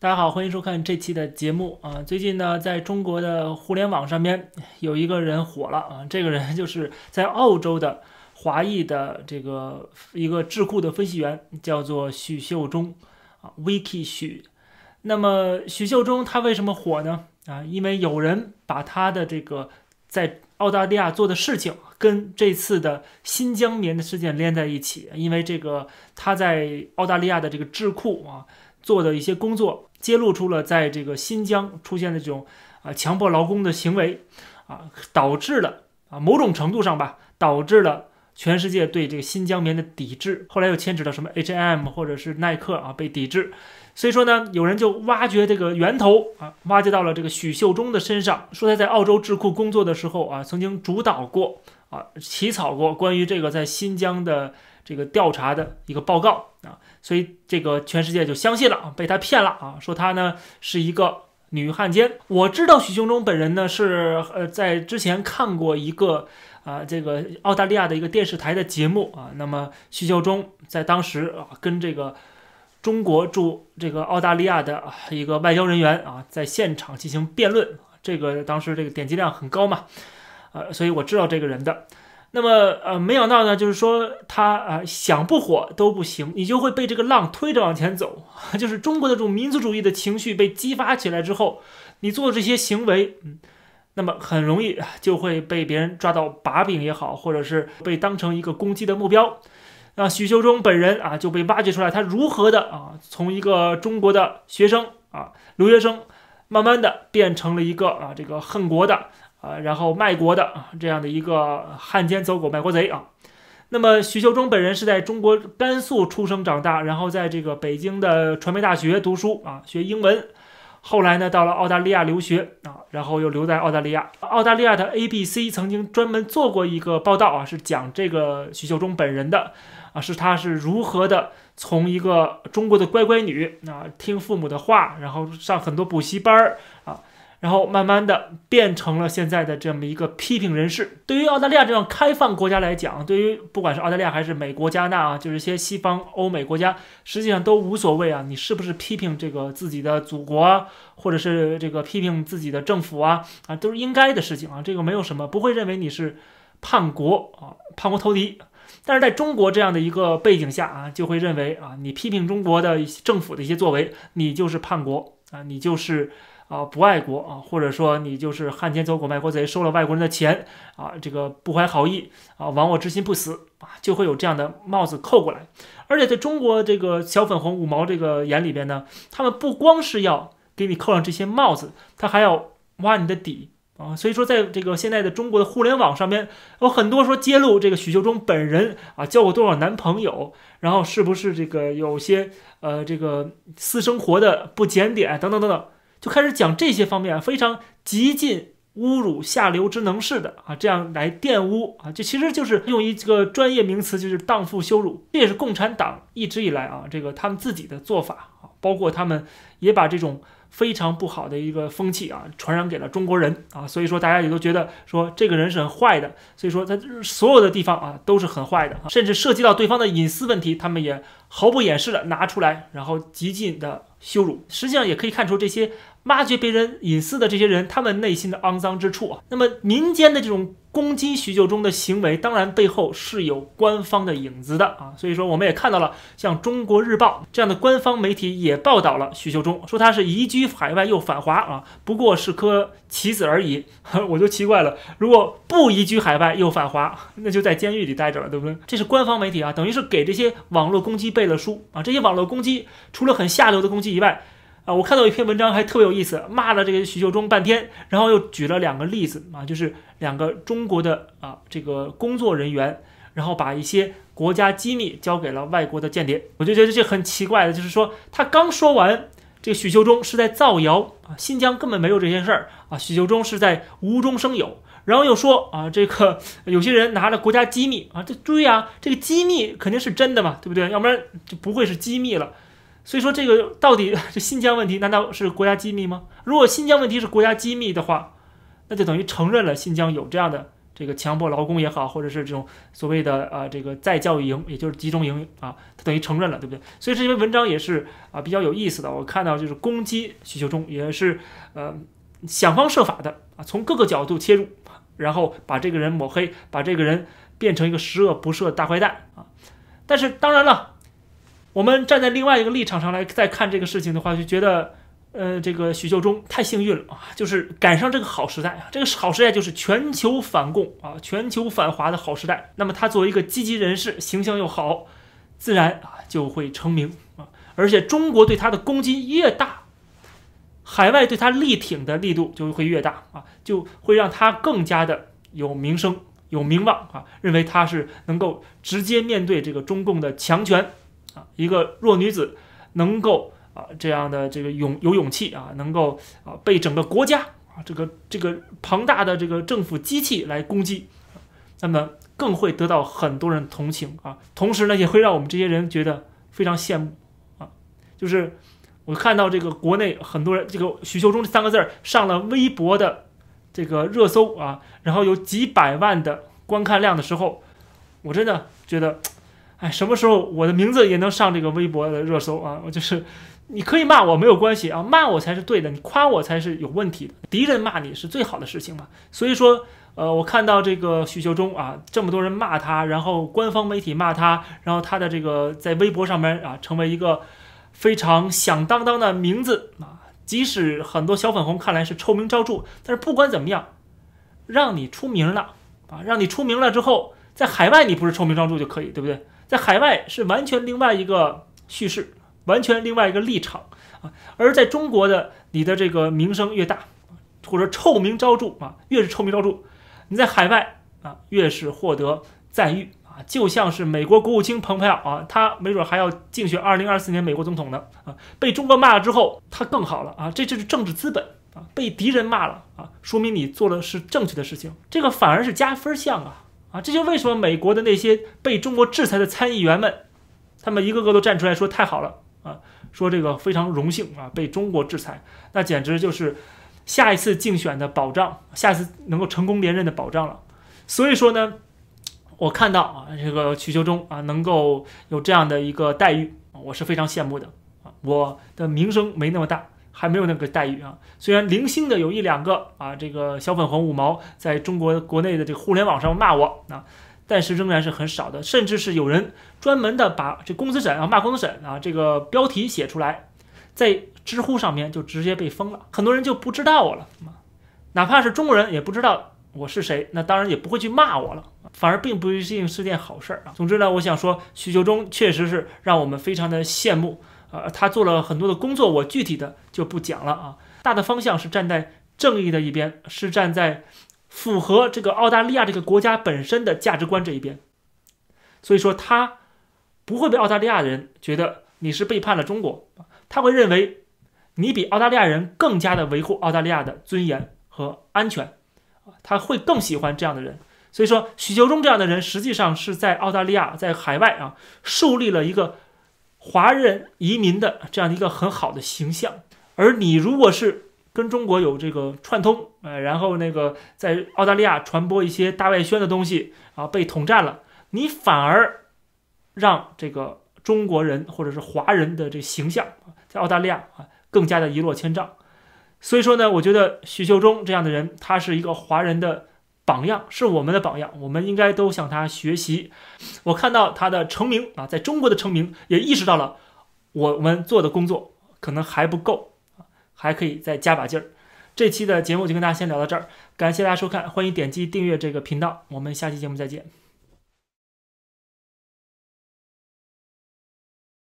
大家好，欢迎收看这期的节目啊。最近呢，在中国的互联网上面有一个人火了啊，这个人就是在澳洲的华裔的这个一个智库的分析员，叫做许秀中啊，Vicky 许。那么许秀中他为什么火呢？啊，因为有人把他的这个在澳大利亚做的事情跟这次的新疆棉的事件连在一起，因为这个他在澳大利亚的这个智库啊做的一些工作。揭露出了在这个新疆出现的这种啊强迫劳工的行为，啊导致了啊某种程度上吧，导致了全世界对这个新疆棉的抵制。后来又牵扯到什么 H&M 或者是耐克啊被抵制，所以说呢，有人就挖掘这个源头啊，挖掘到了这个许秀中的身上，说他在澳洲智库工作的时候啊，曾经主导过啊起草过关于这个在新疆的。这个调查的一个报告啊，所以这个全世界就相信了啊，被他骗了啊，说他呢是一个女汉奸。我知道许秀中本人呢是呃在之前看过一个啊这个澳大利亚的一个电视台的节目啊，那么许秀中在当时啊跟这个中国驻这个澳大利亚的一个外交人员啊在现场进行辩论，这个当时这个点击量很高嘛，呃，所以我知道这个人的。那么，呃，没想到呢，就是说他啊，想不火都不行，你就会被这个浪推着往前走。就是中国的这种民族主义的情绪被激发起来之后，你做这些行为，嗯，那么很容易就会被别人抓到把柄也好，或者是被当成一个攻击的目标。那许秀中本人啊，就被挖掘出来，他如何的啊，从一个中国的学生啊，留学生，慢慢的变成了一个啊，这个恨国的。啊，然后卖国的啊，这样的一个汉奸走狗卖国贼啊。那么许秀中本人是在中国甘肃出生长大，然后在这个北京的传媒大学读书啊，学英文。后来呢，到了澳大利亚留学啊，然后又留在澳大利亚。澳大利亚的 ABC 曾经专门做过一个报道啊，是讲这个许秀中本人的啊，是他是如何的从一个中国的乖乖女啊，听父母的话，然后上很多补习班儿啊。然后慢慢的变成了现在的这么一个批评人士。对于澳大利亚这样开放国家来讲，对于不管是澳大利亚还是美国、加拿大啊，就是一些西方欧美国家，实际上都无所谓啊。你是不是批评这个自己的祖国啊，或者是这个批评自己的政府啊，啊，都是应该的事情啊。这个没有什么，不会认为你是叛国啊，叛国投敌。但是在中国这样的一个背景下啊，就会认为啊，你批评中国的政府的一些作为，你就是叛国啊，你就是。啊，不爱国啊，或者说你就是汉奸走狗卖国贼，收了外国人的钱啊，这个不怀好意啊，亡我之心不死啊，就会有这样的帽子扣过来。而且在中国这个小粉红五毛这个眼里边呢，他们不光是要给你扣上这些帽子，他还要挖你的底啊。所以说，在这个现在的中国的互联网上面，有很多说揭露这个许秀中本人啊，交过多少男朋友，然后是不是这个有些呃这个私生活的不检点等等等等。就开始讲这些方面啊非常极尽侮辱下流之能事的啊，这样来玷污啊，这其实就是用一个专业名词，就是荡妇羞辱。这也是共产党一直以来啊，这个他们自己的做法啊，包括他们也把这种非常不好的一个风气啊传染给了中国人啊，所以说大家也都觉得说这个人是很坏的，所以说在所有的地方啊都是很坏的，甚至涉及到对方的隐私问题，他们也毫不掩饰的拿出来，然后极尽的。羞辱，实际上也可以看出这些挖掘别人隐私的这些人，他们内心的肮脏之处啊。那么民间的这种。攻击徐秀中的行为，当然背后是有官方的影子的啊，所以说我们也看到了，像中国日报这样的官方媒体也报道了徐秀中，说他是移居海外又反华啊，不过是颗棋子而已。我就奇怪了，如果不移居海外又反华，那就在监狱里待着了，对不对？这是官方媒体啊，等于是给这些网络攻击背了书啊。这些网络攻击除了很下流的攻击以外，啊，我看到一篇文章还特别有意思，骂了这个徐秀中半天，然后又举了两个例子啊，就是两个中国的啊这个工作人员，然后把一些国家机密交给了外国的间谍，我就觉得这很奇怪的，就是说他刚说完这个许秀中是在造谣啊，新疆根本没有这些事儿啊，许秀中是在无中生有，然后又说啊这个有些人拿了国家机密啊，这对呀，这个机密肯定是真的嘛，对不对？要不然就不会是机密了。所以说这个到底这新疆问题难道是国家机密吗？如果新疆问题是国家机密的话，那就等于承认了新疆有这样的这个强迫劳工也好，或者是这种所谓的啊这个再教育营，也就是集中营啊，他等于承认了，对不对？所以这篇文章也是啊比较有意思的。我看到就是攻击许秀中，也是呃想方设法的啊从各个角度切入，然后把这个人抹黑，把这个人变成一个十恶不赦大坏蛋啊。但是当然了，我们站在另外一个立场上来再看这个事情的话，就觉得。呃，这个许秀中太幸运了啊，就是赶上这个好时代啊。这个好时代就是全球反共啊，全球反华的好时代。那么他作为一个积极人士，形象又好，自然啊就会成名啊。而且中国对他的攻击越大，海外对他力挺的力度就会越大啊，就会让他更加的有名声、有名望啊，认为他是能够直接面对这个中共的强权啊，一个弱女子能够。啊，这样的这个勇有勇气啊，能够啊被整个国家啊这个这个庞大的这个政府机器来攻击，那么更会得到很多人同情啊。同时呢，也会让我们这些人觉得非常羡慕啊。就是我看到这个国内很多人，这个许秀中这三个字儿上了微博的这个热搜啊，然后有几百万的观看量的时候，我真的觉得，哎，什么时候我的名字也能上这个微博的热搜啊？我就是。你可以骂我没有关系啊，骂我才是对的，你夸我才是有问题的。敌人骂你是最好的事情嘛。所以说，呃，我看到这个许秀中啊，这么多人骂他，然后官方媒体骂他，然后他的这个在微博上面啊，成为一个非常响当当的名字啊。即使很多小粉红看来是臭名昭著，但是不管怎么样，让你出名了啊，让你出名了之后，在海外你不是臭名昭著就可以，对不对？在海外是完全另外一个叙事。完全另外一个立场啊，而在中国的你的这个名声越大，或者臭名昭著啊，越是臭名昭著，你在海外啊越是获得赞誉啊，就像是美国国务卿蓬佩奥啊，他没准还要竞选二零二四年美国总统呢啊，被中国骂了之后，他更好了啊，这就是政治资本啊，被敌人骂了啊，说明你做的是正确的事情，这个反而是加分项啊这就为什么美国的那些被中国制裁的参议员们，他们一个个都站出来说太好了。啊，说这个非常荣幸啊，被中国制裁，那简直就是下一次竞选的保障，下一次能够成功连任的保障了。所以说呢，我看到啊，这个曲秋中啊，能够有这样的一个待遇，我是非常羡慕的啊。我的名声没那么大，还没有那个待遇啊。虽然零星的有一两个啊，这个小粉红五毛在中国国内的这个互联网上骂我啊。但是仍然是很少的，甚至是有人专门的把这公子沈啊骂公子沈啊这个标题写出来，在知乎上面就直接被封了，很多人就不知道我了哪怕是中国人也不知道我是谁，那当然也不会去骂我了，反而并不一定是件好事儿啊。总之呢，我想说许秀忠确实是让我们非常的羡慕啊，他做了很多的工作，我具体的就不讲了啊，大的方向是站在正义的一边，是站在。符合这个澳大利亚这个国家本身的价值观这一边，所以说他不会被澳大利亚人觉得你是背叛了中国，他会认为你比澳大利亚人更加的维护澳大利亚的尊严和安全，他会更喜欢这样的人。所以说许秋中这样的人实际上是在澳大利亚在海外啊树立了一个华人移民的这样一个很好的形象，而你如果是。跟中国有这个串通，呃，然后那个在澳大利亚传播一些大外宣的东西啊，被统战了，你反而让这个中国人或者是华人的这形象在澳大利亚啊更加的一落千丈。所以说呢，我觉得许秀中这样的人，他是一个华人的榜样，是我们的榜样，我们应该都向他学习。我看到他的成名啊，在中国的成名，也意识到了我们做的工作可能还不够。还可以再加把劲儿。这期的节目就跟大家先聊到这儿，感谢大家收看，欢迎点击订阅这个频道，我们下期节目再见。